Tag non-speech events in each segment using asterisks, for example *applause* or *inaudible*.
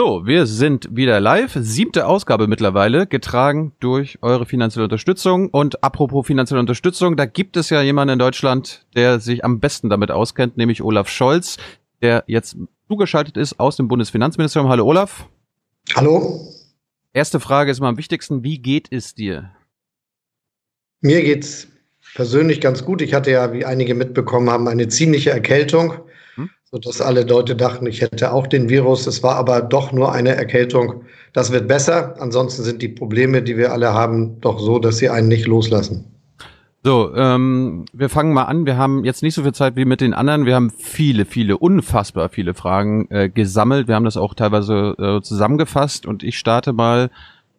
So, wir sind wieder live. Siebte Ausgabe mittlerweile, getragen durch eure finanzielle Unterstützung. Und apropos finanzielle Unterstützung, da gibt es ja jemanden in Deutschland, der sich am besten damit auskennt, nämlich Olaf Scholz, der jetzt zugeschaltet ist aus dem Bundesfinanzministerium. Hallo Olaf. Hallo. Erste Frage ist mal am wichtigsten. Wie geht es dir? Mir geht's persönlich ganz gut. Ich hatte ja, wie einige mitbekommen haben, eine ziemliche Erkältung sodass alle Leute dachten, ich hätte auch den Virus. Es war aber doch nur eine Erkältung. Das wird besser. Ansonsten sind die Probleme, die wir alle haben, doch so, dass sie einen nicht loslassen. So, ähm, wir fangen mal an. Wir haben jetzt nicht so viel Zeit wie mit den anderen. Wir haben viele, viele, unfassbar viele Fragen äh, gesammelt. Wir haben das auch teilweise äh, zusammengefasst und ich starte mal.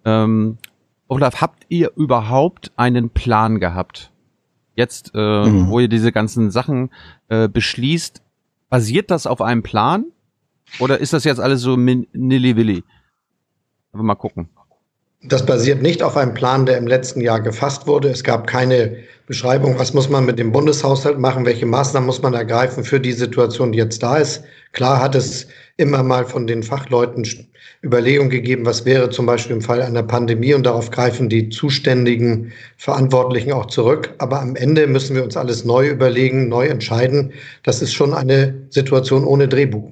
Ähm, Olaf, habt ihr überhaupt einen Plan gehabt? Jetzt, äh, mhm. wo ihr diese ganzen Sachen äh, beschließt, Basiert das auf einem Plan? Oder ist das jetzt alles so nilly-willy? Mal gucken. Das basiert nicht auf einem Plan, der im letzten Jahr gefasst wurde. Es gab keine Beschreibung, was muss man mit dem Bundeshaushalt machen, welche Maßnahmen muss man ergreifen für die Situation, die jetzt da ist. Klar hat es immer mal von den Fachleuten Überlegungen gegeben, was wäre zum Beispiel im Fall einer Pandemie und darauf greifen die zuständigen Verantwortlichen auch zurück. Aber am Ende müssen wir uns alles neu überlegen, neu entscheiden. Das ist schon eine Situation ohne Drehbuch.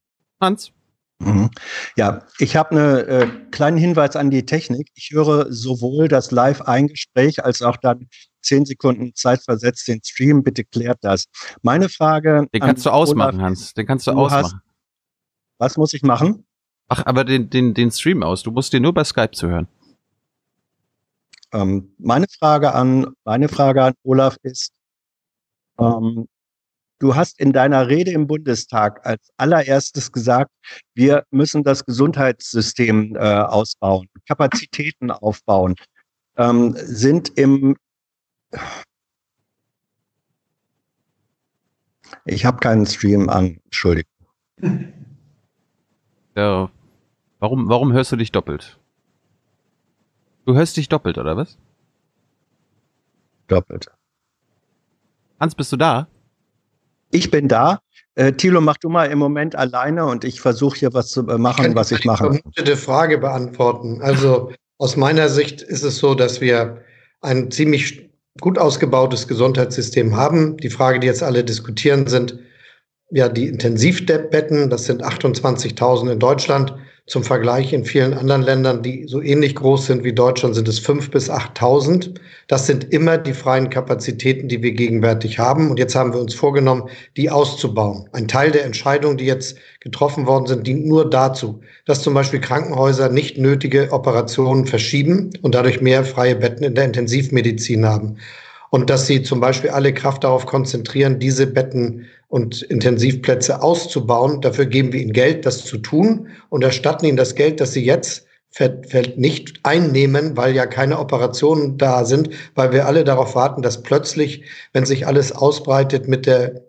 Hans? Mhm. Ja, ich habe einen äh, kleinen Hinweis an die Technik. Ich höre sowohl das Live-Eingespräch als auch dann zehn Sekunden Zeit versetzt den Stream. Bitte klärt das. Meine Frage. Den kannst du ausmachen, Olaf, Hans. Den kannst du, du ausmachen. Hast, was muss ich machen? Ach, aber den, den, den Stream aus. Du musst den nur bei Skype zu hören. Ähm, meine Frage an, meine Frage an Olaf ist, ähm, Du hast in deiner Rede im Bundestag als allererstes gesagt, wir müssen das Gesundheitssystem äh, ausbauen, Kapazitäten aufbauen. Ähm, sind im Ich habe keinen Stream an, Entschuldigung. Ja. Warum, warum hörst du dich doppelt? Du hörst dich doppelt, oder was? Doppelt. Hans, bist du da? Ich bin da. Äh, Thilo, mach du mal im Moment alleine und ich versuche hier was zu äh, machen, ich was ich mache. Ich vermutete Frage beantworten. Also aus meiner Sicht ist es so, dass wir ein ziemlich gut ausgebautes Gesundheitssystem haben. Die Frage, die jetzt alle diskutieren, sind ja die Intensivbetten. Das sind 28.000 in Deutschland. Zum Vergleich in vielen anderen Ländern, die so ähnlich groß sind wie Deutschland, sind es 5.000 bis 8.000. Das sind immer die freien Kapazitäten, die wir gegenwärtig haben. Und jetzt haben wir uns vorgenommen, die auszubauen. Ein Teil der Entscheidungen, die jetzt getroffen worden sind, dient nur dazu, dass zum Beispiel Krankenhäuser nicht nötige Operationen verschieben und dadurch mehr freie Betten in der Intensivmedizin haben und dass sie zum Beispiel alle Kraft darauf konzentrieren, diese Betten und Intensivplätze auszubauen. Dafür geben wir ihnen Geld, das zu tun und erstatten ihnen das Geld, das sie jetzt nicht einnehmen, weil ja keine Operationen da sind, weil wir alle darauf warten, dass plötzlich, wenn sich alles ausbreitet mit der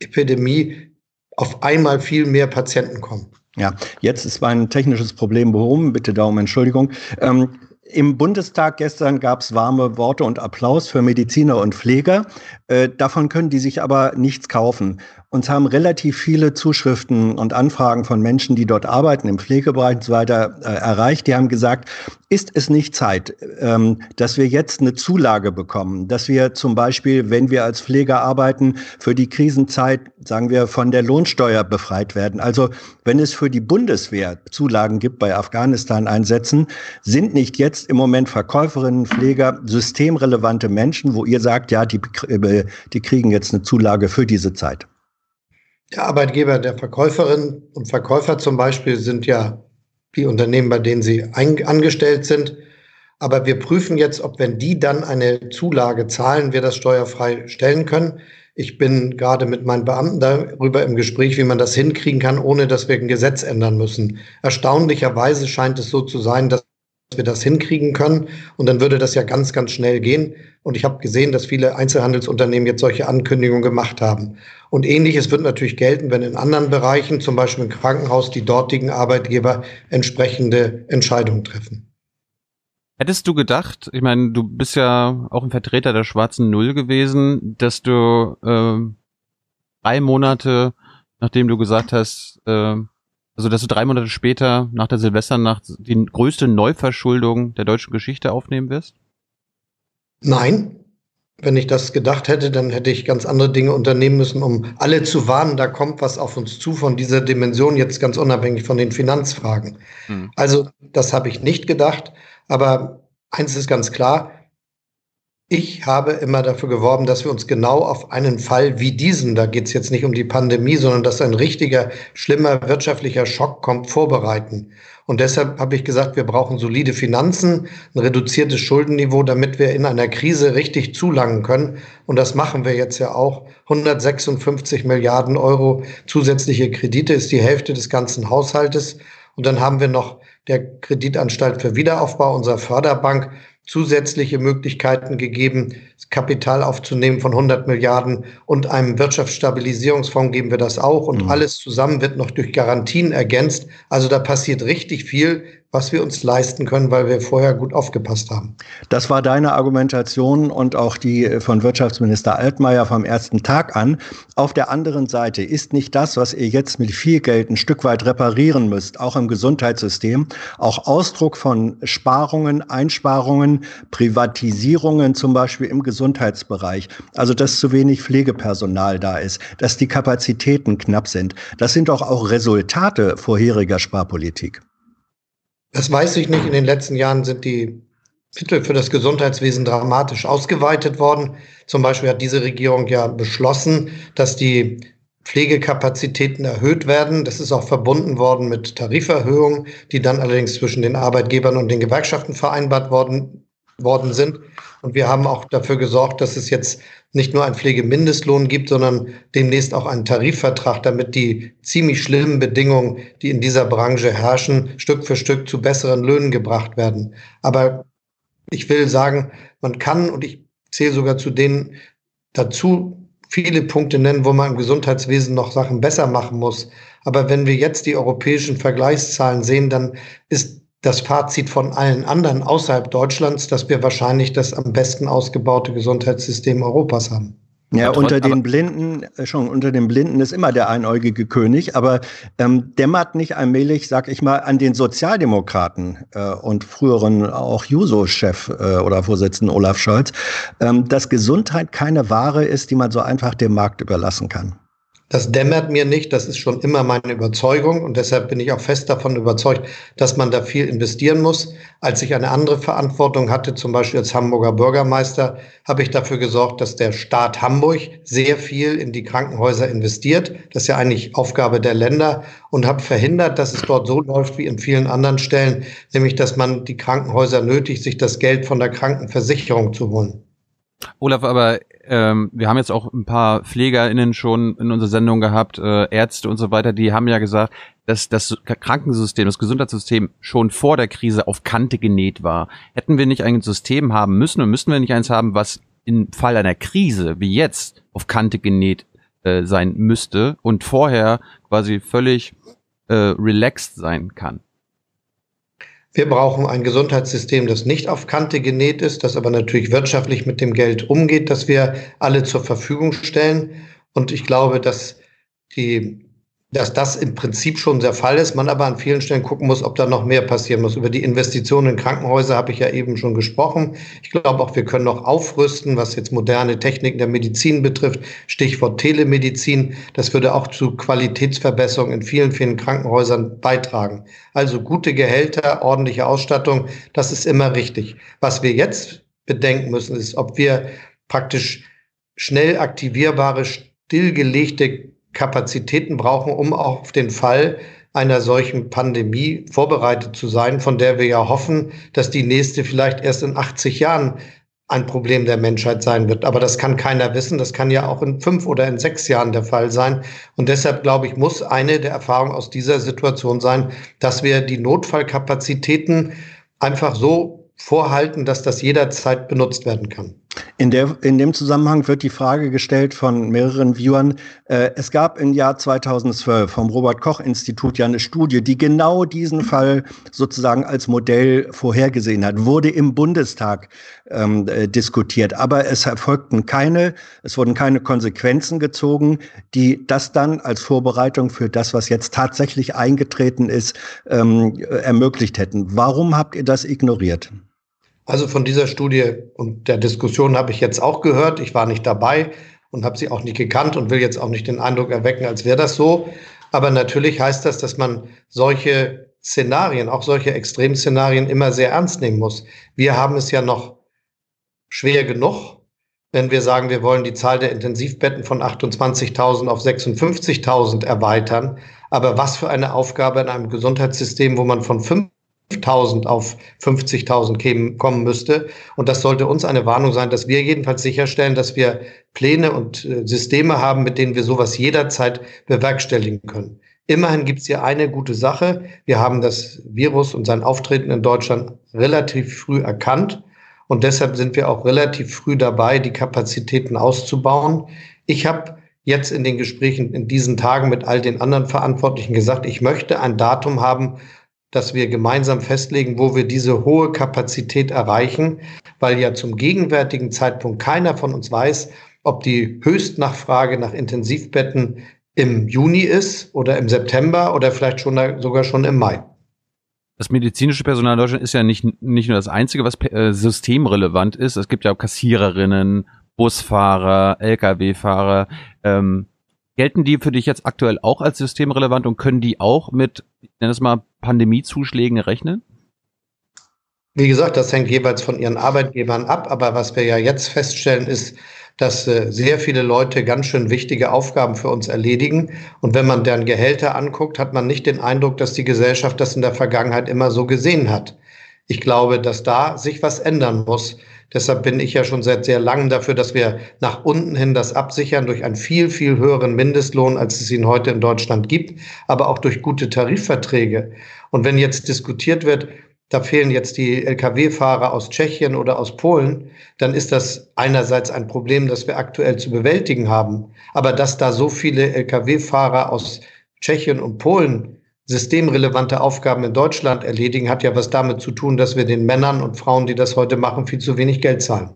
Epidemie, auf einmal viel mehr Patienten kommen. Ja, jetzt ist mein technisches Problem behoben. Bitte darum Entschuldigung. Ähm, im Bundestag gestern gab es warme Worte und Applaus für Mediziner und Pfleger. Äh, davon können die sich aber nichts kaufen. Uns haben relativ viele Zuschriften und Anfragen von Menschen, die dort arbeiten, im Pflegebereich und so weiter, äh, erreicht. Die haben gesagt, ist es nicht Zeit, ähm, dass wir jetzt eine Zulage bekommen, dass wir zum Beispiel, wenn wir als Pfleger arbeiten, für die Krisenzeit, sagen wir, von der Lohnsteuer befreit werden. Also wenn es für die Bundeswehr Zulagen gibt bei Afghanistan-Einsätzen, sind nicht jetzt im Moment Verkäuferinnen, Pfleger systemrelevante Menschen, wo ihr sagt, ja, die, äh, die kriegen jetzt eine Zulage für diese Zeit. Der Arbeitgeber der Verkäuferin und Verkäufer zum Beispiel sind ja die Unternehmen, bei denen sie angestellt sind. Aber wir prüfen jetzt, ob wenn die dann eine Zulage zahlen, wir das steuerfrei stellen können. Ich bin gerade mit meinen Beamten darüber im Gespräch, wie man das hinkriegen kann, ohne dass wir ein Gesetz ändern müssen. Erstaunlicherweise scheint es so zu sein, dass wir das hinkriegen können. Und dann würde das ja ganz, ganz schnell gehen. Und ich habe gesehen, dass viele Einzelhandelsunternehmen jetzt solche Ankündigungen gemacht haben. Und ähnliches wird natürlich gelten, wenn in anderen Bereichen, zum Beispiel im Krankenhaus, die dortigen Arbeitgeber entsprechende Entscheidungen treffen. Hättest du gedacht, ich meine, du bist ja auch ein Vertreter der schwarzen Null gewesen, dass du äh, drei Monate, nachdem du gesagt hast, äh, also dass du drei Monate später nach der Silvesternacht die größte Neuverschuldung der deutschen Geschichte aufnehmen wirst? Nein. Wenn ich das gedacht hätte, dann hätte ich ganz andere Dinge unternehmen müssen, um alle zu warnen, da kommt was auf uns zu von dieser Dimension, jetzt ganz unabhängig von den Finanzfragen. Hm. Also das habe ich nicht gedacht. Aber eins ist ganz klar, ich habe immer dafür geworben, dass wir uns genau auf einen Fall wie diesen, da geht es jetzt nicht um die Pandemie, sondern dass ein richtiger, schlimmer wirtschaftlicher Schock kommt, vorbereiten. Und deshalb habe ich gesagt, wir brauchen solide Finanzen, ein reduziertes Schuldenniveau, damit wir in einer Krise richtig zulangen können. Und das machen wir jetzt ja auch. 156 Milliarden Euro zusätzliche Kredite ist die Hälfte des ganzen Haushaltes. Und dann haben wir noch der Kreditanstalt für Wiederaufbau, unserer Förderbank, zusätzliche Möglichkeiten gegeben, Kapital aufzunehmen von 100 Milliarden und einem Wirtschaftsstabilisierungsfonds geben wir das auch. Und mhm. alles zusammen wird noch durch Garantien ergänzt. Also da passiert richtig viel was wir uns leisten können, weil wir vorher gut aufgepasst haben. Das war deine Argumentation und auch die von Wirtschaftsminister Altmaier vom ersten Tag an. Auf der anderen Seite ist nicht das, was ihr jetzt mit viel Geld ein Stück weit reparieren müsst, auch im Gesundheitssystem, auch Ausdruck von Sparungen, Einsparungen, Privatisierungen zum Beispiel im Gesundheitsbereich. Also, dass zu wenig Pflegepersonal da ist, dass die Kapazitäten knapp sind. Das sind doch auch Resultate vorheriger Sparpolitik. Das weiß ich nicht. In den letzten Jahren sind die Mittel für das Gesundheitswesen dramatisch ausgeweitet worden. Zum Beispiel hat diese Regierung ja beschlossen, dass die Pflegekapazitäten erhöht werden. Das ist auch verbunden worden mit Tariferhöhungen, die dann allerdings zwischen den Arbeitgebern und den Gewerkschaften vereinbart worden, worden sind. Und wir haben auch dafür gesorgt, dass es jetzt nicht nur einen Pflegemindestlohn gibt, sondern demnächst auch einen Tarifvertrag, damit die ziemlich schlimmen Bedingungen, die in dieser Branche herrschen, Stück für Stück zu besseren Löhnen gebracht werden. Aber ich will sagen, man kann, und ich zähle sogar zu denen dazu, viele Punkte nennen, wo man im Gesundheitswesen noch Sachen besser machen muss. Aber wenn wir jetzt die europäischen Vergleichszahlen sehen, dann ist das Fazit von allen anderen außerhalb Deutschlands, dass wir wahrscheinlich das am besten ausgebaute Gesundheitssystem Europas haben. Ja, unter den Blinden, äh, schon unter den Blinden ist immer der einäugige König, aber ähm, dämmert nicht allmählich, sag ich mal, an den Sozialdemokraten äh, und früheren auch Juso-Chef äh, oder Vorsitzenden Olaf Scholz, ähm, dass Gesundheit keine Ware ist, die man so einfach dem Markt überlassen kann. Das dämmert mir nicht, das ist schon immer meine Überzeugung und deshalb bin ich auch fest davon überzeugt, dass man da viel investieren muss. Als ich eine andere Verantwortung hatte, zum Beispiel als Hamburger Bürgermeister, habe ich dafür gesorgt, dass der Staat Hamburg sehr viel in die Krankenhäuser investiert. Das ist ja eigentlich Aufgabe der Länder und habe verhindert, dass es dort so läuft wie in vielen anderen Stellen, nämlich dass man die Krankenhäuser nötigt, sich das Geld von der Krankenversicherung zu holen. Olaf, aber ähm, wir haben jetzt auch ein paar PflegerInnen schon in unserer Sendung gehabt, äh, Ärzte und so weiter, die haben ja gesagt, dass das Krankensystem, das Gesundheitssystem schon vor der Krise auf Kante genäht war. Hätten wir nicht ein System haben müssen und müssten wir nicht eins haben, was im Fall einer Krise wie jetzt auf Kante genäht äh, sein müsste und vorher quasi völlig äh, relaxed sein kann? Wir brauchen ein Gesundheitssystem, das nicht auf Kante genäht ist, das aber natürlich wirtschaftlich mit dem Geld umgeht, das wir alle zur Verfügung stellen. Und ich glaube, dass die dass das im Prinzip schon der Fall ist, man aber an vielen Stellen gucken muss, ob da noch mehr passieren muss. Über die Investitionen in Krankenhäuser habe ich ja eben schon gesprochen. Ich glaube auch, wir können noch aufrüsten, was jetzt moderne Techniken der Medizin betrifft. Stichwort Telemedizin. Das würde auch zu Qualitätsverbesserungen in vielen, vielen Krankenhäusern beitragen. Also gute Gehälter, ordentliche Ausstattung, das ist immer richtig. Was wir jetzt bedenken müssen, ist, ob wir praktisch schnell aktivierbare, stillgelegte Kapazitäten brauchen, um auch auf den Fall einer solchen Pandemie vorbereitet zu sein, von der wir ja hoffen, dass die nächste vielleicht erst in 80 Jahren ein Problem der Menschheit sein wird. Aber das kann keiner wissen. Das kann ja auch in fünf oder in sechs Jahren der Fall sein. Und deshalb, glaube ich, muss eine der Erfahrungen aus dieser Situation sein, dass wir die Notfallkapazitäten einfach so vorhalten, dass das jederzeit benutzt werden kann. In, der, in dem Zusammenhang wird die Frage gestellt von mehreren Viewern. Äh, es gab im Jahr 2012 vom Robert Koch Institut ja eine Studie, die genau diesen Fall sozusagen als Modell vorhergesehen hat, wurde im Bundestag ähm, äh, diskutiert. Aber es erfolgten keine, es wurden keine Konsequenzen gezogen, die das dann als Vorbereitung für das, was jetzt tatsächlich eingetreten ist, ähm, ermöglicht hätten. Warum habt ihr das ignoriert? Also von dieser Studie und der Diskussion habe ich jetzt auch gehört. Ich war nicht dabei und habe sie auch nicht gekannt und will jetzt auch nicht den Eindruck erwecken, als wäre das so. Aber natürlich heißt das, dass man solche Szenarien, auch solche Extremszenarien immer sehr ernst nehmen muss. Wir haben es ja noch schwer genug, wenn wir sagen, wir wollen die Zahl der Intensivbetten von 28.000 auf 56.000 erweitern. Aber was für eine Aufgabe in einem Gesundheitssystem, wo man von 5 1000 auf 50.000 kommen müsste. Und das sollte uns eine Warnung sein, dass wir jedenfalls sicherstellen, dass wir Pläne und äh, Systeme haben, mit denen wir sowas jederzeit bewerkstelligen können. Immerhin gibt es hier eine gute Sache. Wir haben das Virus und sein Auftreten in Deutschland relativ früh erkannt. Und deshalb sind wir auch relativ früh dabei, die Kapazitäten auszubauen. Ich habe jetzt in den Gesprächen in diesen Tagen mit all den anderen Verantwortlichen gesagt, ich möchte ein Datum haben, dass wir gemeinsam festlegen, wo wir diese hohe Kapazität erreichen, weil ja zum gegenwärtigen Zeitpunkt keiner von uns weiß, ob die Höchstnachfrage nach Intensivbetten im Juni ist oder im September oder vielleicht schon sogar schon im Mai. Das medizinische Personal in Deutschland ist ja nicht, nicht nur das Einzige, was äh, systemrelevant ist. Es gibt ja auch Kassiererinnen, Busfahrer, Lkw-Fahrer. Ähm, Gelten die für dich jetzt aktuell auch als systemrelevant und können die auch mit, ich nenne es mal, Pandemiezuschlägen rechnen? Wie gesagt, das hängt jeweils von ihren Arbeitgebern ab. Aber was wir ja jetzt feststellen, ist, dass äh, sehr viele Leute ganz schön wichtige Aufgaben für uns erledigen. Und wenn man deren Gehälter anguckt, hat man nicht den Eindruck, dass die Gesellschaft das in der Vergangenheit immer so gesehen hat. Ich glaube, dass da sich was ändern muss. Deshalb bin ich ja schon seit sehr langem dafür, dass wir nach unten hin das absichern durch einen viel, viel höheren Mindestlohn, als es ihn heute in Deutschland gibt, aber auch durch gute Tarifverträge. Und wenn jetzt diskutiert wird, da fehlen jetzt die Lkw-Fahrer aus Tschechien oder aus Polen, dann ist das einerseits ein Problem, das wir aktuell zu bewältigen haben. Aber dass da so viele Lkw-Fahrer aus Tschechien und Polen systemrelevante Aufgaben in Deutschland erledigen, hat ja was damit zu tun, dass wir den Männern und Frauen, die das heute machen, viel zu wenig Geld zahlen.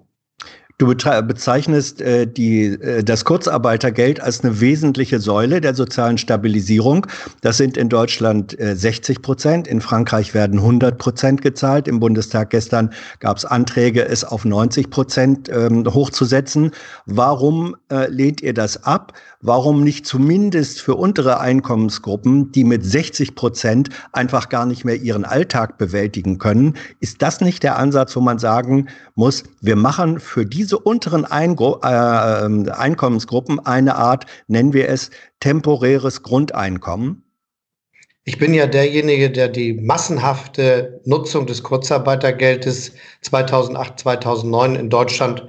Du bezeichnest äh, die, äh, das Kurzarbeitergeld als eine wesentliche Säule der sozialen Stabilisierung. Das sind in Deutschland äh, 60 Prozent, in Frankreich werden 100 Prozent gezahlt. Im Bundestag gestern gab es Anträge, es auf 90 Prozent ähm, hochzusetzen. Warum äh, lehnt ihr das ab? Warum nicht zumindest für untere Einkommensgruppen, die mit 60 Prozent einfach gar nicht mehr ihren Alltag bewältigen können? Ist das nicht der Ansatz, wo man sagen muss, wir machen für diese unteren Eingru äh, Einkommensgruppen eine Art, nennen wir es, temporäres Grundeinkommen? Ich bin ja derjenige, der die massenhafte Nutzung des Kurzarbeitergeldes 2008, 2009 in Deutschland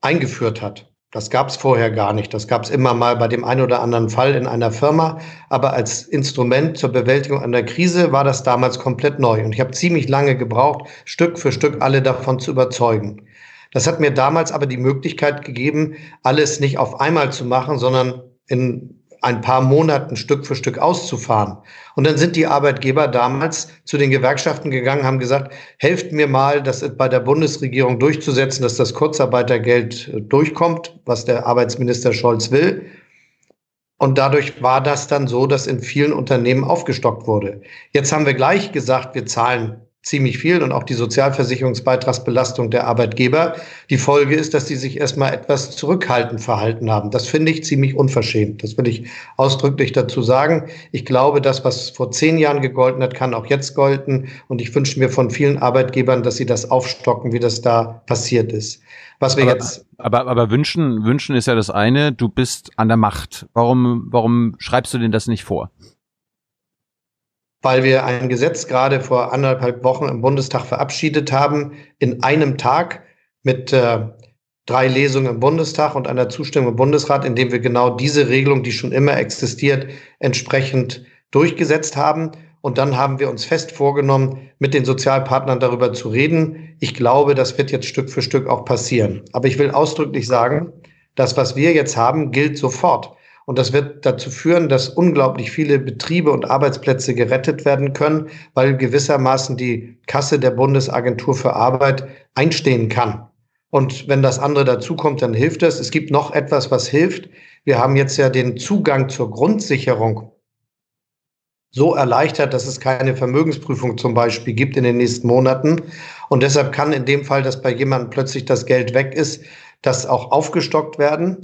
eingeführt hat. Das gab es vorher gar nicht. Das gab es immer mal bei dem einen oder anderen Fall in einer Firma. Aber als Instrument zur Bewältigung einer Krise war das damals komplett neu. Und ich habe ziemlich lange gebraucht, Stück für Stück alle davon zu überzeugen. Das hat mir damals aber die Möglichkeit gegeben, alles nicht auf einmal zu machen, sondern in ein paar Monaten Stück für Stück auszufahren. Und dann sind die Arbeitgeber damals zu den Gewerkschaften gegangen, haben gesagt, helft mir mal, das bei der Bundesregierung durchzusetzen, dass das Kurzarbeitergeld durchkommt, was der Arbeitsminister Scholz will. Und dadurch war das dann so, dass in vielen Unternehmen aufgestockt wurde. Jetzt haben wir gleich gesagt, wir zahlen ziemlich viel und auch die Sozialversicherungsbeitragsbelastung der Arbeitgeber. Die Folge ist, dass die sich erstmal etwas zurückhaltend verhalten haben. Das finde ich ziemlich unverschämt. Das will ich ausdrücklich dazu sagen. Ich glaube, das, was vor zehn Jahren gegolten hat, kann auch jetzt golden. Und ich wünsche mir von vielen Arbeitgebern, dass sie das aufstocken, wie das da passiert ist. Was wir aber, jetzt. Aber, aber wünschen, wünschen ist ja das eine. Du bist an der Macht. Warum, warum schreibst du denn das nicht vor? Weil wir ein Gesetz gerade vor anderthalb Wochen im Bundestag verabschiedet haben, in einem Tag mit äh, drei Lesungen im Bundestag und einer Zustimmung im Bundesrat, indem wir genau diese Regelung, die schon immer existiert, entsprechend durchgesetzt haben. Und dann haben wir uns fest vorgenommen, mit den Sozialpartnern darüber zu reden. Ich glaube, das wird jetzt Stück für Stück auch passieren. Aber ich will ausdrücklich sagen, das, was wir jetzt haben, gilt sofort. Und das wird dazu führen, dass unglaublich viele Betriebe und Arbeitsplätze gerettet werden können, weil gewissermaßen die Kasse der Bundesagentur für Arbeit einstehen kann. Und wenn das andere dazukommt, dann hilft es. Es gibt noch etwas, was hilft. Wir haben jetzt ja den Zugang zur Grundsicherung so erleichtert, dass es keine Vermögensprüfung zum Beispiel gibt in den nächsten Monaten. Und deshalb kann in dem Fall, dass bei jemandem plötzlich das Geld weg ist, das auch aufgestockt werden.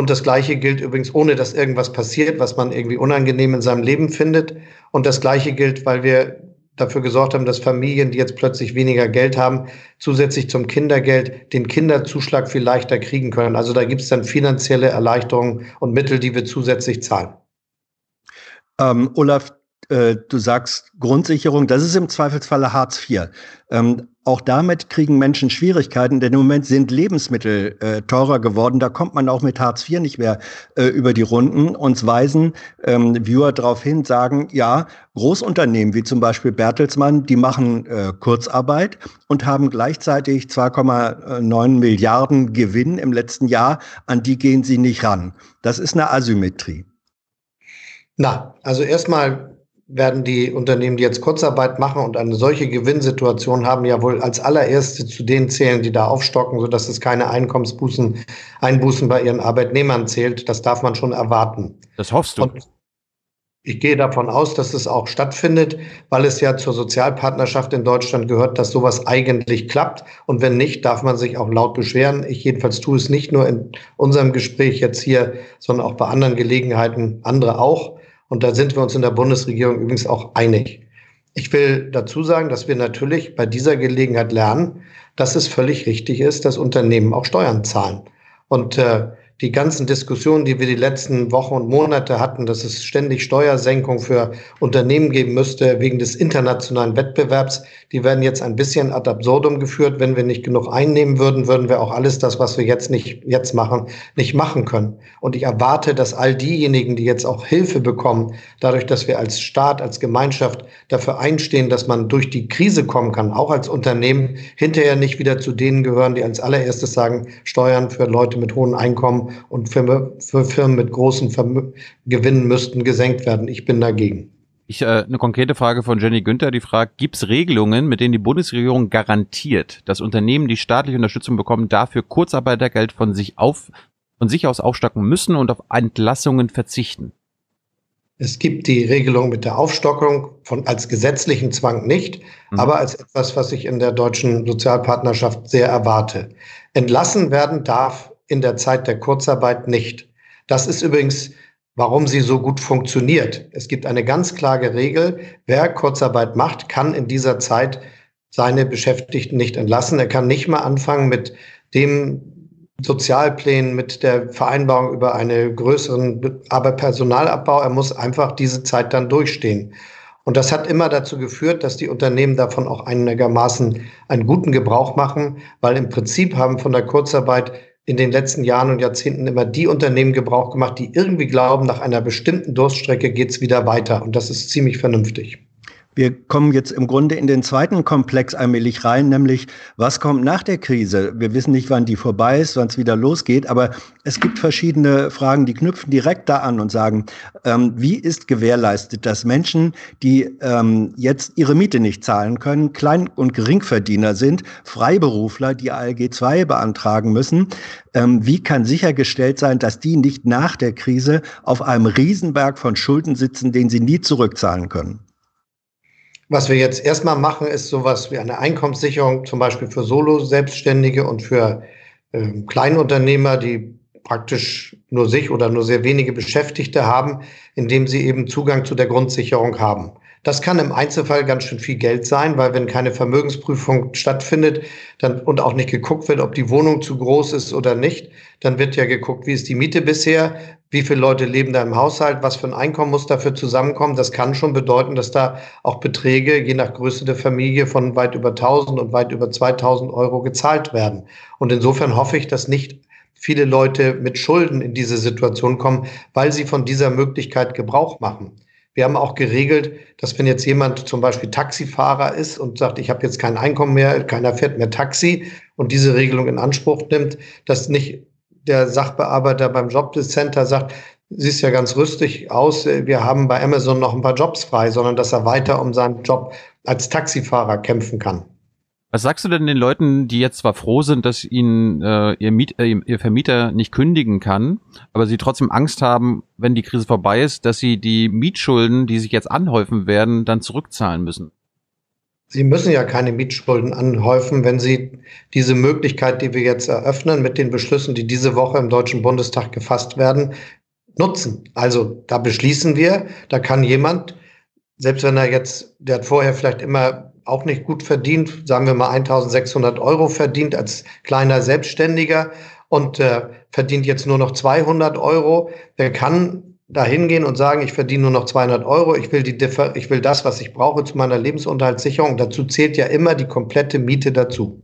Und das Gleiche gilt übrigens, ohne dass irgendwas passiert, was man irgendwie unangenehm in seinem Leben findet. Und das Gleiche gilt, weil wir dafür gesorgt haben, dass Familien, die jetzt plötzlich weniger Geld haben, zusätzlich zum Kindergeld den Kinderzuschlag viel leichter kriegen können. Also da gibt es dann finanzielle Erleichterungen und Mittel, die wir zusätzlich zahlen. Ähm, Olaf, äh, du sagst Grundsicherung, das ist im Zweifelsfalle Hartz IV. Ähm, auch damit kriegen Menschen Schwierigkeiten, denn im Moment sind Lebensmittel äh, teurer geworden. Da kommt man auch mit Hartz IV nicht mehr äh, über die Runden. Uns weisen ähm, Viewer darauf hin, sagen, ja, Großunternehmen wie zum Beispiel Bertelsmann, die machen äh, Kurzarbeit und haben gleichzeitig 2,9 Milliarden Gewinn im letzten Jahr. An die gehen sie nicht ran. Das ist eine Asymmetrie. Na, also erstmal werden die Unternehmen, die jetzt Kurzarbeit machen und eine solche Gewinnsituation haben, ja wohl als allererste zu denen zählen, die da aufstocken, sodass es keine Einkommensbußen, Einbußen bei ihren Arbeitnehmern zählt. Das darf man schon erwarten. Das hoffst du. Und ich gehe davon aus, dass es auch stattfindet, weil es ja zur Sozialpartnerschaft in Deutschland gehört, dass sowas eigentlich klappt. Und wenn nicht, darf man sich auch laut beschweren. Ich jedenfalls tue es nicht nur in unserem Gespräch jetzt hier, sondern auch bei anderen Gelegenheiten, andere auch. Und da sind wir uns in der Bundesregierung übrigens auch einig. Ich will dazu sagen, dass wir natürlich bei dieser Gelegenheit lernen, dass es völlig richtig ist, dass Unternehmen auch Steuern zahlen. Und äh, die ganzen Diskussionen, die wir die letzten Wochen und Monate hatten, dass es ständig Steuersenkung für Unternehmen geben müsste wegen des internationalen Wettbewerbs, die werden jetzt ein bisschen ad absurdum geführt. Wenn wir nicht genug einnehmen würden, würden wir auch alles das, was wir jetzt nicht jetzt machen, nicht machen können. Und ich erwarte, dass all diejenigen, die jetzt auch Hilfe bekommen, dadurch, dass wir als Staat, als Gemeinschaft dafür einstehen, dass man durch die Krise kommen kann, auch als Unternehmen, hinterher nicht wieder zu denen gehören, die als allererstes sagen, Steuern für Leute mit hohen Einkommen und für, für Firmen mit großen Vermö Gewinnen müssten gesenkt werden. Ich bin dagegen. Ich, äh, eine konkrete Frage von Jenny Günther, die fragt, gibt es Regelungen, mit denen die Bundesregierung garantiert, dass Unternehmen, die staatliche Unterstützung bekommen, dafür Kurzarbeitergeld von sich auf, von sich aus aufstocken müssen und auf Entlassungen verzichten? Es gibt die Regelung mit der Aufstockung von, als gesetzlichen Zwang nicht, mhm. aber als etwas, was ich in der deutschen Sozialpartnerschaft sehr erwarte. Entlassen werden darf in der Zeit der Kurzarbeit nicht. Das ist übrigens, warum sie so gut funktioniert. Es gibt eine ganz klare Regel, wer Kurzarbeit macht, kann in dieser Zeit seine Beschäftigten nicht entlassen. Er kann nicht mal anfangen mit dem Sozialplänen, mit der Vereinbarung über einen größeren aber Personalabbau. Er muss einfach diese Zeit dann durchstehen. Und das hat immer dazu geführt, dass die Unternehmen davon auch einigermaßen einen guten Gebrauch machen, weil im Prinzip haben von der Kurzarbeit in den letzten Jahren und Jahrzehnten immer die Unternehmen Gebrauch gemacht, die irgendwie glauben, nach einer bestimmten Durststrecke geht's wieder weiter. Und das ist ziemlich vernünftig. Wir kommen jetzt im Grunde in den zweiten Komplex allmählich rein, nämlich was kommt nach der Krise? Wir wissen nicht, wann die vorbei ist, wann es wieder losgeht, aber es gibt verschiedene Fragen, die knüpfen direkt da an und sagen, ähm, wie ist gewährleistet, dass Menschen, die ähm, jetzt ihre Miete nicht zahlen können, Klein- und Geringverdiener sind, Freiberufler, die ALG 2 beantragen müssen, ähm, wie kann sichergestellt sein, dass die nicht nach der Krise auf einem Riesenberg von Schulden sitzen, den sie nie zurückzahlen können? Was wir jetzt erstmal machen, ist sowas wie eine Einkommenssicherung, zum Beispiel für Solo-Selbstständige und für äh, Kleinunternehmer, die praktisch nur sich oder nur sehr wenige Beschäftigte haben, indem sie eben Zugang zu der Grundsicherung haben. Das kann im Einzelfall ganz schön viel Geld sein, weil wenn keine Vermögensprüfung stattfindet dann, und auch nicht geguckt wird, ob die Wohnung zu groß ist oder nicht, dann wird ja geguckt, wie ist die Miete bisher, wie viele Leute leben da im Haushalt, was für ein Einkommen muss dafür zusammenkommen. Das kann schon bedeuten, dass da auch Beträge je nach Größe der Familie von weit über 1000 und weit über 2000 Euro gezahlt werden. Und insofern hoffe ich, dass nicht viele Leute mit Schulden in diese Situation kommen, weil sie von dieser Möglichkeit Gebrauch machen. Wir haben auch geregelt, dass wenn jetzt jemand zum Beispiel Taxifahrer ist und sagt, ich habe jetzt kein Einkommen mehr, keiner fährt mehr Taxi und diese Regelung in Anspruch nimmt, dass nicht der Sachbearbeiter beim Jobcenter sagt, siehst ja ganz rüstig aus, wir haben bei Amazon noch ein paar Jobs frei, sondern dass er weiter um seinen Job als Taxifahrer kämpfen kann. Was sagst du denn den Leuten, die jetzt zwar froh sind, dass ihnen äh, ihr, Miet, äh, ihr Vermieter nicht kündigen kann, aber sie trotzdem Angst haben, wenn die Krise vorbei ist, dass sie die Mietschulden, die sich jetzt anhäufen werden, dann zurückzahlen müssen? Sie müssen ja keine Mietschulden anhäufen, wenn Sie diese Möglichkeit, die wir jetzt eröffnen, mit den Beschlüssen, die diese Woche im Deutschen Bundestag gefasst werden, nutzen. Also da beschließen wir, da kann jemand, selbst wenn er jetzt, der hat vorher vielleicht immer auch nicht gut verdient, sagen wir mal 1600 Euro verdient als kleiner Selbstständiger und äh, verdient jetzt nur noch 200 Euro, der kann da hingehen und sagen, ich verdiene nur noch 200 Euro, ich will, die Differ ich will das, was ich brauche zu meiner Lebensunterhaltssicherung. Dazu zählt ja immer die komplette Miete dazu.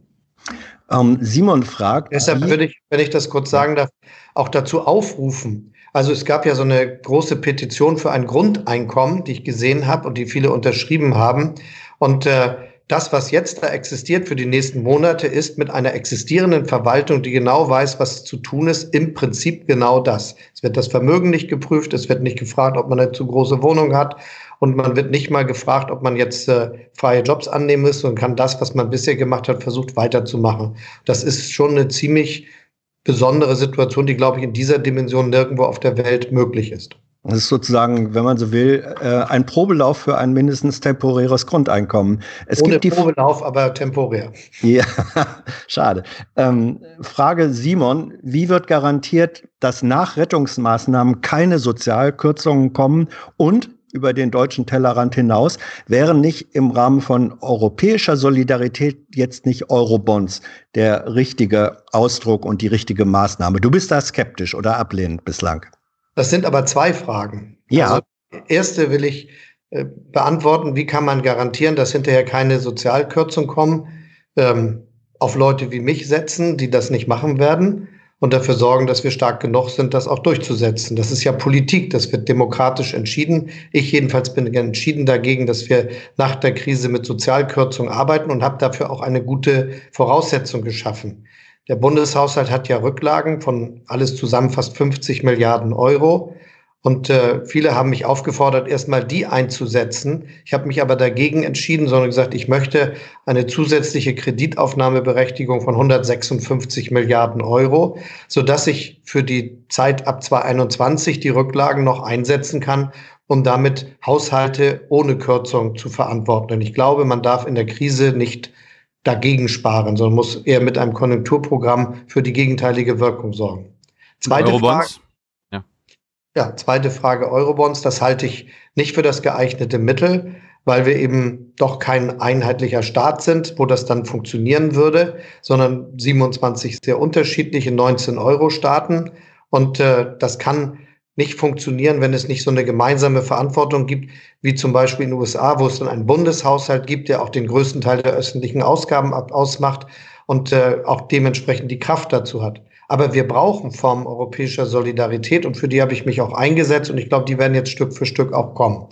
Ähm, Simon fragt. Deshalb würde ich, wenn ich das kurz sagen darf, auch dazu aufrufen. Also es gab ja so eine große Petition für ein Grundeinkommen, die ich gesehen habe und die viele unterschrieben haben. Und äh, das, was jetzt da existiert für die nächsten Monate, ist mit einer existierenden Verwaltung, die genau weiß, was zu tun ist, im Prinzip genau das. Es wird das Vermögen nicht geprüft, es wird nicht gefragt, ob man eine zu große Wohnung hat und man wird nicht mal gefragt, ob man jetzt äh, freie Jobs annehmen muss und kann das, was man bisher gemacht hat, versucht weiterzumachen. Das ist schon eine ziemlich besondere Situation, die, glaube ich, in dieser Dimension nirgendwo auf der Welt möglich ist. Das ist sozusagen, wenn man so will, äh, ein Probelauf für ein mindestens temporäres Grundeinkommen. Es Ohne gibt die Probelauf, aber temporär. Ja, *laughs* schade. Ähm, Frage Simon, wie wird garantiert, dass nach Rettungsmaßnahmen keine Sozialkürzungen kommen und über den deutschen Tellerrand hinaus, wären nicht im Rahmen von europäischer Solidarität jetzt nicht Eurobonds der richtige Ausdruck und die richtige Maßnahme? Du bist da skeptisch oder ablehnend bislang? Das sind aber zwei Fragen. Ja. Also, erste will ich äh, beantworten, wie kann man garantieren, dass hinterher keine Sozialkürzungen kommen, ähm, auf Leute wie mich setzen, die das nicht machen werden und dafür sorgen, dass wir stark genug sind, das auch durchzusetzen. Das ist ja Politik, das wird demokratisch entschieden. Ich jedenfalls bin entschieden dagegen, dass wir nach der Krise mit Sozialkürzungen arbeiten und habe dafür auch eine gute Voraussetzung geschaffen. Der Bundeshaushalt hat ja Rücklagen von alles zusammen fast 50 Milliarden Euro. Und äh, viele haben mich aufgefordert, erstmal die einzusetzen. Ich habe mich aber dagegen entschieden, sondern gesagt, ich möchte eine zusätzliche Kreditaufnahmeberechtigung von 156 Milliarden Euro, sodass ich für die Zeit ab 2021 die Rücklagen noch einsetzen kann, um damit Haushalte ohne Kürzung zu verantworten. Und ich glaube, man darf in der Krise nicht dagegen sparen, sondern muss eher mit einem Konjunkturprogramm für die gegenteilige Wirkung sorgen. Zweite Eurobonds? Frage. Ja. ja, zweite Frage Eurobonds. Das halte ich nicht für das geeignete Mittel, weil wir eben doch kein einheitlicher Staat sind, wo das dann funktionieren würde, sondern 27 sehr unterschiedliche 19 Euro-Staaten. Und äh, das kann nicht funktionieren, wenn es nicht so eine gemeinsame Verantwortung gibt, wie zum Beispiel in den USA, wo es dann einen Bundeshaushalt gibt, der auch den größten Teil der öffentlichen Ausgaben ausmacht und äh, auch dementsprechend die Kraft dazu hat. Aber wir brauchen Formen europäischer Solidarität und für die habe ich mich auch eingesetzt und ich glaube, die werden jetzt Stück für Stück auch kommen.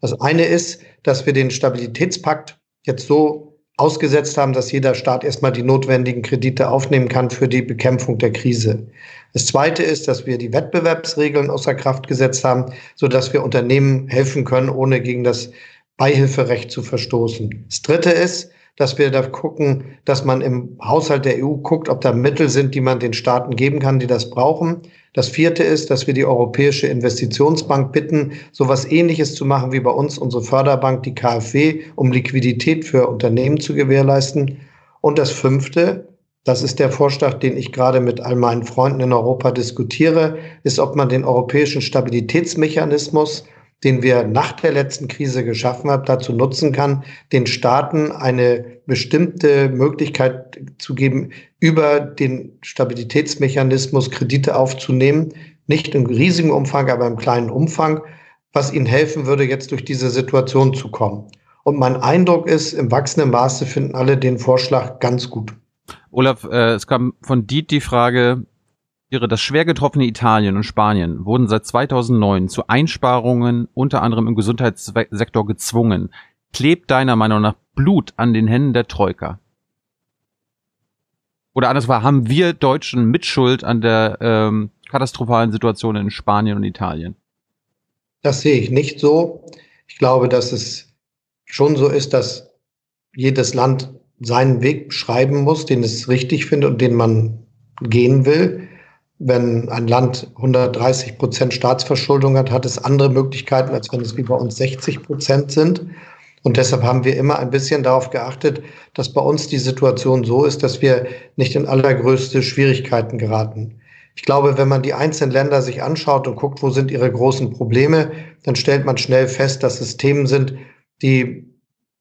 Das eine ist, dass wir den Stabilitätspakt jetzt so ausgesetzt haben, dass jeder Staat erstmal die notwendigen Kredite aufnehmen kann für die Bekämpfung der Krise. Das Zweite ist, dass wir die Wettbewerbsregeln außer Kraft gesetzt haben, sodass wir Unternehmen helfen können, ohne gegen das Beihilferecht zu verstoßen. Das Dritte ist, dass wir da gucken, dass man im Haushalt der EU guckt, ob da Mittel sind, die man den Staaten geben kann, die das brauchen. Das vierte ist, dass wir die Europäische Investitionsbank bitten, sowas ähnliches zu machen wie bei uns unsere Förderbank, die KfW, um Liquidität für Unternehmen zu gewährleisten. Und das fünfte, das ist der Vorschlag, den ich gerade mit all meinen Freunden in Europa diskutiere, ist, ob man den europäischen Stabilitätsmechanismus den wir nach der letzten Krise geschaffen haben, dazu nutzen kann, den Staaten eine bestimmte Möglichkeit zu geben, über den Stabilitätsmechanismus Kredite aufzunehmen, nicht im riesigen Umfang, aber im kleinen Umfang, was ihnen helfen würde, jetzt durch diese Situation zu kommen. Und mein Eindruck ist, im wachsenden Maße finden alle den Vorschlag ganz gut. Olaf, äh, es kam von Diet die Frage, das schwer getroffene Italien und Spanien wurden seit 2009 zu Einsparungen unter anderem im Gesundheitssektor gezwungen. Klebt deiner Meinung nach Blut an den Händen der Troika? Oder anders war, haben wir Deutschen Mitschuld an der ähm, katastrophalen Situation in Spanien und Italien? Das sehe ich nicht so. Ich glaube, dass es schon so ist, dass jedes Land seinen Weg beschreiben muss, den es richtig findet und den man gehen will. Wenn ein Land 130 Prozent Staatsverschuldung hat, hat es andere Möglichkeiten, als wenn es wie bei uns 60 Prozent sind. Und deshalb haben wir immer ein bisschen darauf geachtet, dass bei uns die Situation so ist, dass wir nicht in allergrößte Schwierigkeiten geraten. Ich glaube, wenn man die einzelnen Länder sich anschaut und guckt, wo sind ihre großen Probleme, dann stellt man schnell fest, dass es Themen sind, die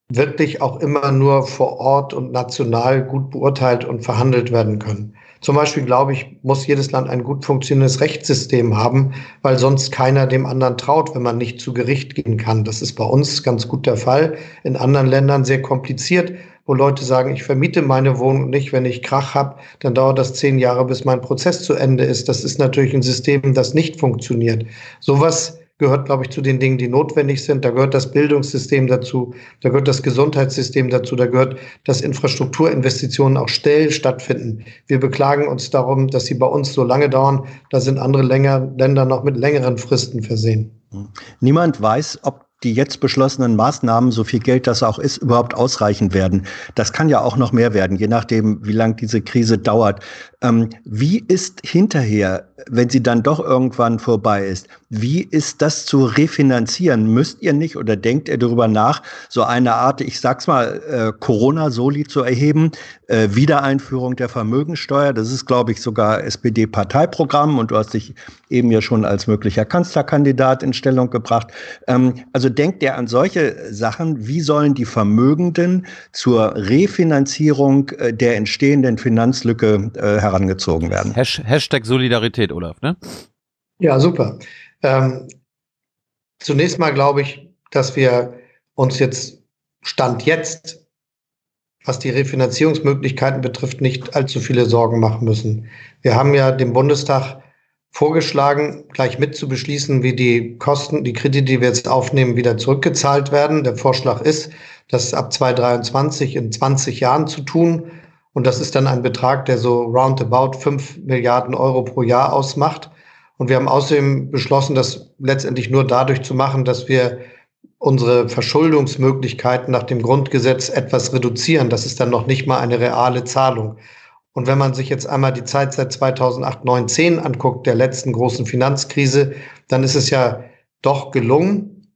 wirklich auch immer nur vor Ort und national gut beurteilt und verhandelt werden können. Zum Beispiel, glaube ich, muss jedes Land ein gut funktionierendes Rechtssystem haben, weil sonst keiner dem anderen traut, wenn man nicht zu Gericht gehen kann. Das ist bei uns ganz gut der Fall. In anderen Ländern sehr kompliziert, wo Leute sagen, ich vermiete meine Wohnung nicht, wenn ich Krach habe, dann dauert das zehn Jahre, bis mein Prozess zu Ende ist. Das ist natürlich ein System, das nicht funktioniert. Sowas gehört, glaube ich, zu den Dingen, die notwendig sind. Da gehört das Bildungssystem dazu, da gehört das Gesundheitssystem dazu, da gehört, dass Infrastrukturinvestitionen auch schnell stattfinden. Wir beklagen uns darum, dass sie bei uns so lange dauern. Da sind andere länger, Länder noch mit längeren Fristen versehen. Niemand weiß, ob die jetzt beschlossenen Maßnahmen, so viel Geld das auch ist, überhaupt ausreichen werden. Das kann ja auch noch mehr werden, je nachdem, wie lang diese Krise dauert. Ähm, wie ist hinterher, wenn sie dann doch irgendwann vorbei ist, wie ist das zu refinanzieren? Müsst ihr nicht oder denkt ihr darüber nach, so eine Art, ich sag's mal, äh, Corona-Soli zu erheben, äh, Wiedereinführung der Vermögensteuer? Das ist, glaube ich, sogar SPD-Parteiprogramm und du hast dich eben ja schon als möglicher Kanzlerkandidat in Stellung gebracht. Ähm, also denkt ihr an solche Sachen? Wie sollen die Vermögenden zur Refinanzierung äh, der entstehenden Finanzlücke äh, herangezogen werden. Hashtag Solidarität, Olaf, ne? Ja, super. Ähm, zunächst mal glaube ich, dass wir uns jetzt Stand jetzt, was die Refinanzierungsmöglichkeiten betrifft, nicht allzu viele Sorgen machen müssen. Wir haben ja dem Bundestag vorgeschlagen, gleich mit zu beschließen, wie die Kosten, die Kredite, die wir jetzt aufnehmen, wieder zurückgezahlt werden. Der Vorschlag ist, das ab 2023 in 20 Jahren zu tun. Und das ist dann ein Betrag, der so roundabout 5 Milliarden Euro pro Jahr ausmacht. Und wir haben außerdem beschlossen, das letztendlich nur dadurch zu machen, dass wir unsere Verschuldungsmöglichkeiten nach dem Grundgesetz etwas reduzieren. Das ist dann noch nicht mal eine reale Zahlung. Und wenn man sich jetzt einmal die Zeit seit 2008, 9, 10 anguckt, der letzten großen Finanzkrise, dann ist es ja doch gelungen,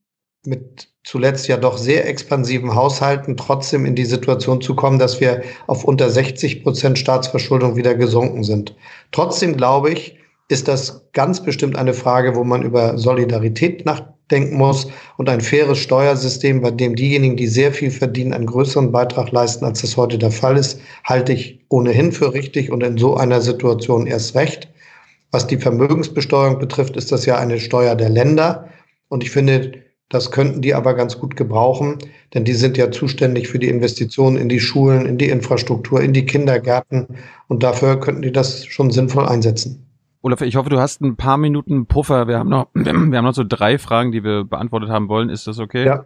mit zuletzt ja doch sehr expansiven Haushalten trotzdem in die Situation zu kommen, dass wir auf unter 60 Prozent Staatsverschuldung wieder gesunken sind. Trotzdem glaube ich, ist das ganz bestimmt eine Frage, wo man über Solidarität nachdenken muss und ein faires Steuersystem, bei dem diejenigen, die sehr viel verdienen, einen größeren Beitrag leisten, als das heute der Fall ist, halte ich ohnehin für richtig und in so einer Situation erst recht. Was die Vermögensbesteuerung betrifft, ist das ja eine Steuer der Länder. Und ich finde, das könnten die aber ganz gut gebrauchen, denn die sind ja zuständig für die Investitionen in die Schulen, in die Infrastruktur, in die Kindergärten und dafür könnten die das schon sinnvoll einsetzen. Olaf, ich hoffe, du hast ein paar Minuten Puffer. Wir haben noch, *clears throat* wir haben noch so drei Fragen, die wir beantwortet haben wollen. Ist das okay? Ja.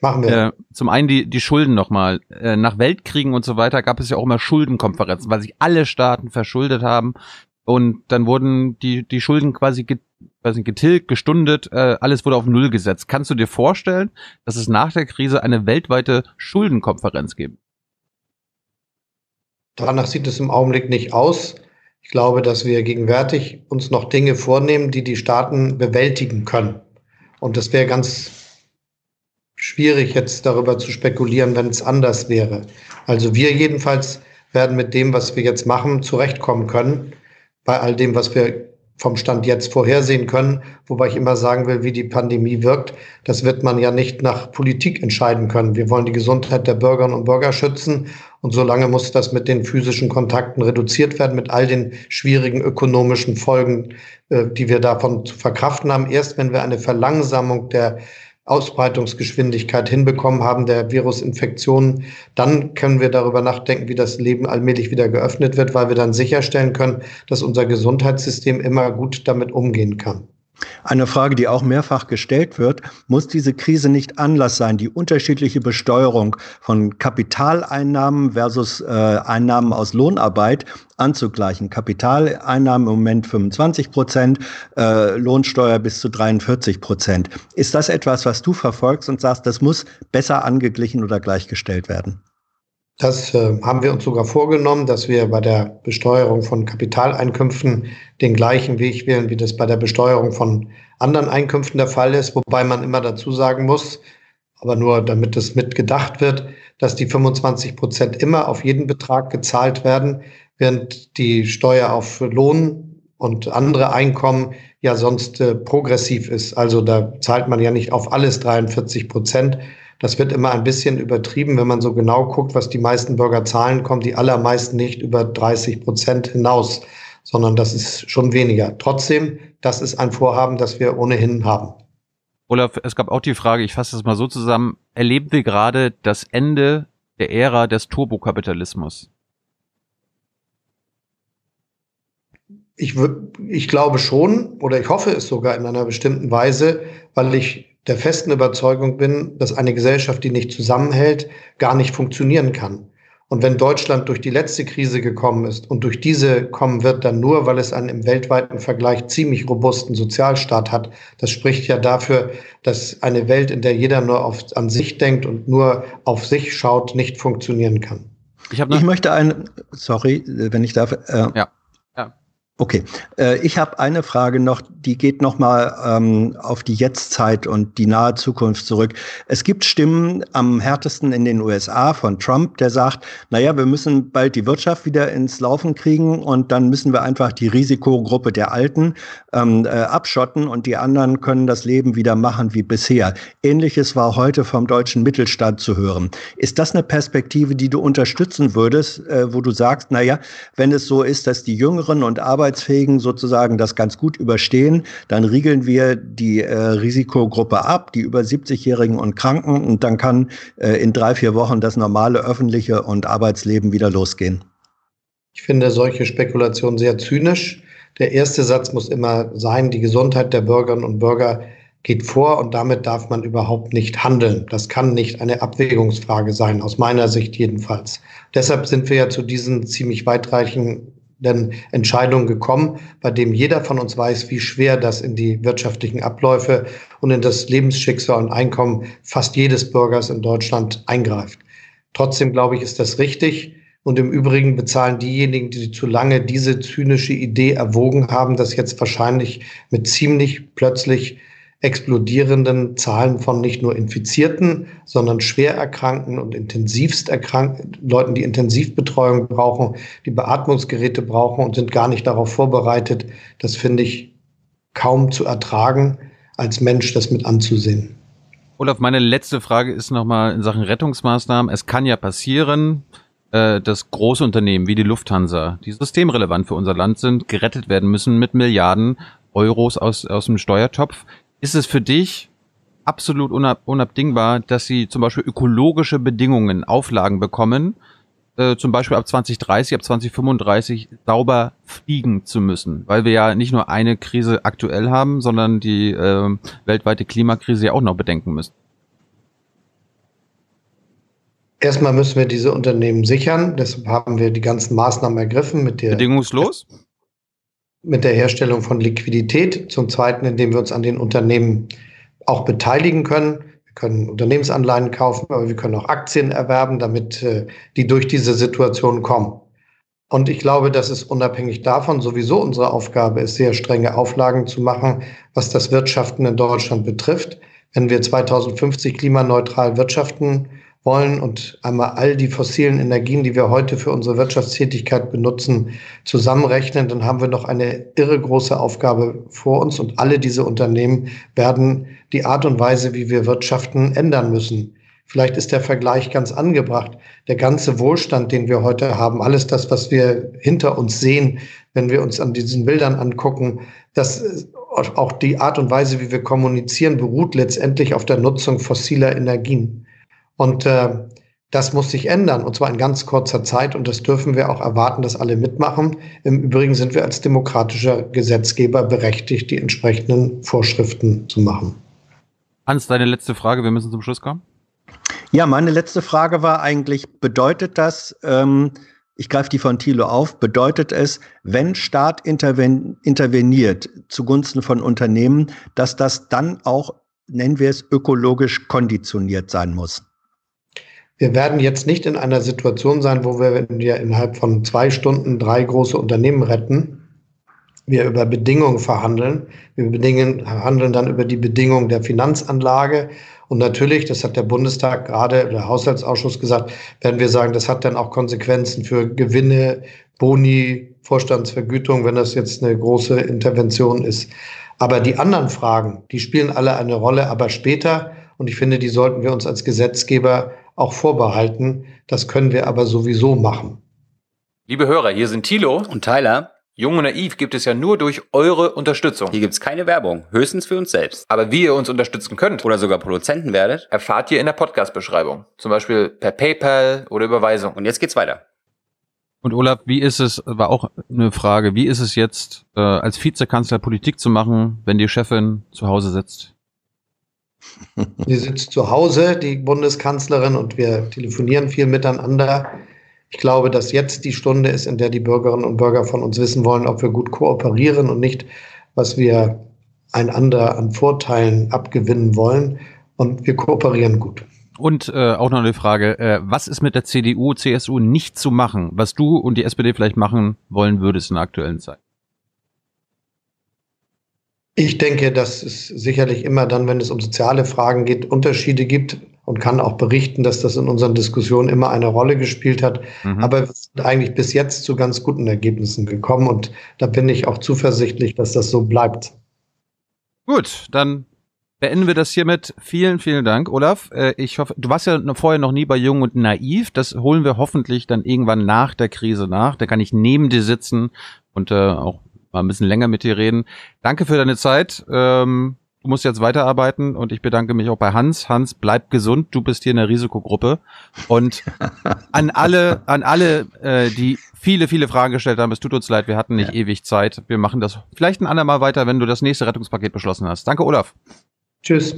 Machen wir. Äh, zum einen die, die Schulden nochmal. Äh, nach Weltkriegen und so weiter gab es ja auch immer Schuldenkonferenzen, weil sich alle Staaten verschuldet haben. Und dann wurden die, die Schulden quasi weiß nicht, getilgt, gestundet, äh, alles wurde auf Null gesetzt. Kannst du dir vorstellen, dass es nach der Krise eine weltweite Schuldenkonferenz gibt? Danach sieht es im Augenblick nicht aus. Ich glaube, dass wir gegenwärtig uns noch Dinge vornehmen, die die Staaten bewältigen können. Und das wäre ganz schwierig, jetzt darüber zu spekulieren, wenn es anders wäre. Also wir jedenfalls werden mit dem, was wir jetzt machen, zurechtkommen können. Bei all dem, was wir vom Stand jetzt vorhersehen können, wobei ich immer sagen will, wie die Pandemie wirkt. Das wird man ja nicht nach Politik entscheiden können. Wir wollen die Gesundheit der Bürgerinnen und Bürger schützen und solange muss das mit den physischen Kontakten reduziert werden, mit all den schwierigen ökonomischen Folgen, äh, die wir davon zu verkraften haben. Erst wenn wir eine Verlangsamung der Ausbreitungsgeschwindigkeit hinbekommen haben der Virusinfektionen, dann können wir darüber nachdenken, wie das Leben allmählich wieder geöffnet wird, weil wir dann sicherstellen können, dass unser Gesundheitssystem immer gut damit umgehen kann. Eine Frage, die auch mehrfach gestellt wird, muss diese Krise nicht Anlass sein, die unterschiedliche Besteuerung von Kapitaleinnahmen versus äh, Einnahmen aus Lohnarbeit anzugleichen? Kapitaleinnahmen im Moment 25 Prozent, äh, Lohnsteuer bis zu 43 Prozent. Ist das etwas, was du verfolgst und sagst, das muss besser angeglichen oder gleichgestellt werden? Das äh, haben wir uns sogar vorgenommen, dass wir bei der Besteuerung von Kapitaleinkünften den gleichen Weg wählen, wie das bei der Besteuerung von anderen Einkünften der Fall ist, wobei man immer dazu sagen muss, aber nur damit es mitgedacht wird, dass die 25 Prozent immer auf jeden Betrag gezahlt werden, während die Steuer auf Lohn und andere Einkommen ja sonst äh, progressiv ist. Also da zahlt man ja nicht auf alles 43 Prozent, das wird immer ein bisschen übertrieben, wenn man so genau guckt, was die meisten Bürger zahlen, kommen die allermeisten nicht über 30 Prozent hinaus, sondern das ist schon weniger. Trotzdem, das ist ein Vorhaben, das wir ohnehin haben. Olaf, es gab auch die Frage, ich fasse das mal so zusammen, erleben wir gerade das Ende der Ära des Turbokapitalismus? Ich, ich glaube schon, oder ich hoffe es sogar in einer bestimmten Weise, weil ich der festen Überzeugung bin, dass eine Gesellschaft, die nicht zusammenhält, gar nicht funktionieren kann. Und wenn Deutschland durch die letzte Krise gekommen ist und durch diese kommen wird, dann nur, weil es einen im weltweiten Vergleich ziemlich robusten Sozialstaat hat. Das spricht ja dafür, dass eine Welt, in der jeder nur auf, an sich denkt und nur auf sich schaut, nicht funktionieren kann. Ich, ich möchte ein, sorry, wenn ich darf. Äh, ja. Okay, äh, ich habe eine Frage noch, die geht noch mal ähm, auf die Jetztzeit und die nahe Zukunft zurück. Es gibt Stimmen am härtesten in den USA von Trump, der sagt, naja, wir müssen bald die Wirtschaft wieder ins Laufen kriegen und dann müssen wir einfach die Risikogruppe der Alten ähm, äh, abschotten und die anderen können das Leben wieder machen wie bisher. Ähnliches war heute vom deutschen Mittelstand zu hören. Ist das eine Perspektive, die du unterstützen würdest, äh, wo du sagst, naja, wenn es so ist, dass die Jüngeren und Arbeiter Arbeitsfähigen sozusagen das ganz gut überstehen, dann riegeln wir die äh, Risikogruppe ab, die über 70-Jährigen und Kranken, und dann kann äh, in drei, vier Wochen das normale öffentliche und Arbeitsleben wieder losgehen. Ich finde solche Spekulationen sehr zynisch. Der erste Satz muss immer sein, die Gesundheit der Bürgerinnen und Bürger geht vor und damit darf man überhaupt nicht handeln. Das kann nicht eine Abwägungsfrage sein, aus meiner Sicht jedenfalls. Deshalb sind wir ja zu diesen ziemlich weitreichenden denn Entscheidungen gekommen, bei dem jeder von uns weiß, wie schwer das in die wirtschaftlichen Abläufe und in das Lebensschicksal und Einkommen fast jedes Bürgers in Deutschland eingreift. Trotzdem glaube ich, ist das richtig. Und im Übrigen bezahlen diejenigen, die zu lange diese zynische Idee erwogen haben, dass jetzt wahrscheinlich mit ziemlich plötzlich explodierenden Zahlen von nicht nur Infizierten, sondern schwer Erkrankten und intensivst Leuten, die Intensivbetreuung brauchen, die Beatmungsgeräte brauchen und sind gar nicht darauf vorbereitet. Das finde ich kaum zu ertragen, als Mensch das mit anzusehen. Olaf, meine letzte Frage ist nochmal in Sachen Rettungsmaßnahmen. Es kann ja passieren, äh, dass große Unternehmen wie die Lufthansa, die systemrelevant für unser Land sind, gerettet werden müssen mit Milliarden Euros aus, aus dem Steuertopf. Ist es für dich absolut unab unabdingbar, dass sie zum Beispiel ökologische Bedingungen, Auflagen bekommen, äh, zum Beispiel ab 2030, ab 2035 sauber fliegen zu müssen, weil wir ja nicht nur eine Krise aktuell haben, sondern die äh, weltweite Klimakrise ja auch noch bedenken müssen. Erstmal müssen wir diese Unternehmen sichern. Deshalb haben wir die ganzen Maßnahmen ergriffen mit der bedingungslos mit der Herstellung von Liquidität. Zum Zweiten, indem wir uns an den Unternehmen auch beteiligen können. Wir können Unternehmensanleihen kaufen, aber wir können auch Aktien erwerben, damit äh, die durch diese Situation kommen. Und ich glaube, dass es unabhängig davon sowieso unsere Aufgabe ist, sehr strenge Auflagen zu machen, was das Wirtschaften in Deutschland betrifft. Wenn wir 2050 klimaneutral wirtschaften wollen und einmal all die fossilen Energien, die wir heute für unsere Wirtschaftstätigkeit benutzen, zusammenrechnen, dann haben wir noch eine irre große Aufgabe vor uns und alle diese Unternehmen werden die Art und Weise, wie wir wirtschaften, ändern müssen. Vielleicht ist der Vergleich ganz angebracht. Der ganze Wohlstand, den wir heute haben, alles das, was wir hinter uns sehen, wenn wir uns an diesen Bildern angucken, das auch die Art und Weise, wie wir kommunizieren, beruht letztendlich auf der Nutzung fossiler Energien. Und äh, das muss sich ändern, und zwar in ganz kurzer Zeit. Und das dürfen wir auch erwarten, dass alle mitmachen. Im Übrigen sind wir als demokratischer Gesetzgeber berechtigt, die entsprechenden Vorschriften zu machen. Hans, deine letzte Frage. Wir müssen zum Schluss kommen. Ja, meine letzte Frage war eigentlich, bedeutet das, ähm, ich greife die von Thilo auf, bedeutet es, wenn Staat interven interveniert zugunsten von Unternehmen, dass das dann auch, nennen wir es, ökologisch konditioniert sein muss? Wir werden jetzt nicht in einer Situation sein, wo wir innerhalb von zwei Stunden drei große Unternehmen retten. Wir über Bedingungen verhandeln. Wir bedingen, verhandeln dann über die Bedingungen der Finanzanlage. Und natürlich, das hat der Bundestag gerade, der Haushaltsausschuss gesagt, werden wir sagen, das hat dann auch Konsequenzen für Gewinne, Boni, Vorstandsvergütung, wenn das jetzt eine große Intervention ist. Aber die anderen Fragen, die spielen alle eine Rolle, aber später. Und ich finde, die sollten wir uns als Gesetzgeber auch vorbehalten. Das können wir aber sowieso machen. Liebe Hörer, hier sind Thilo und Tyler. Jung und Naiv gibt es ja nur durch eure Unterstützung. Hier gibt es keine Werbung, höchstens für uns selbst. Aber wie ihr uns unterstützen könnt oder sogar Produzenten werdet, erfahrt ihr in der Podcast-Beschreibung. Zum Beispiel per PayPal oder Überweisung. Und jetzt geht's weiter. Und Olaf, wie ist es, war auch eine Frage, wie ist es jetzt, äh, als Vizekanzler Politik zu machen, wenn die Chefin zu Hause sitzt? Sie sitzt zu Hause, die Bundeskanzlerin, und wir telefonieren viel miteinander. Ich glaube, dass jetzt die Stunde ist, in der die Bürgerinnen und Bürger von uns wissen wollen, ob wir gut kooperieren und nicht, was wir einander an Vorteilen abgewinnen wollen. Und wir kooperieren gut. Und äh, auch noch eine Frage, äh, was ist mit der CDU, CSU nicht zu machen, was du und die SPD vielleicht machen wollen würdest in der aktuellen Zeit? Ich denke, dass es sicherlich immer dann, wenn es um soziale Fragen geht, Unterschiede gibt und kann auch berichten, dass das in unseren Diskussionen immer eine Rolle gespielt hat. Mhm. Aber wir sind eigentlich bis jetzt zu ganz guten Ergebnissen gekommen und da bin ich auch zuversichtlich, dass das so bleibt. Gut, dann beenden wir das hiermit. Vielen, vielen Dank, Olaf. Äh, ich hoffe, du warst ja vorher noch nie bei Jung und Naiv. Das holen wir hoffentlich dann irgendwann nach der Krise nach. Da kann ich neben dir sitzen und äh, auch mal ein bisschen länger mit dir reden. Danke für deine Zeit. Ähm, du musst jetzt weiterarbeiten und ich bedanke mich auch bei Hans. Hans, bleib gesund. Du bist hier in der Risikogruppe. Und *laughs* an alle, an alle, äh, die viele, viele Fragen gestellt haben, es tut uns leid, wir hatten nicht ja. ewig Zeit. Wir machen das vielleicht ein andermal weiter, wenn du das nächste Rettungspaket beschlossen hast. Danke, Olaf. Tschüss.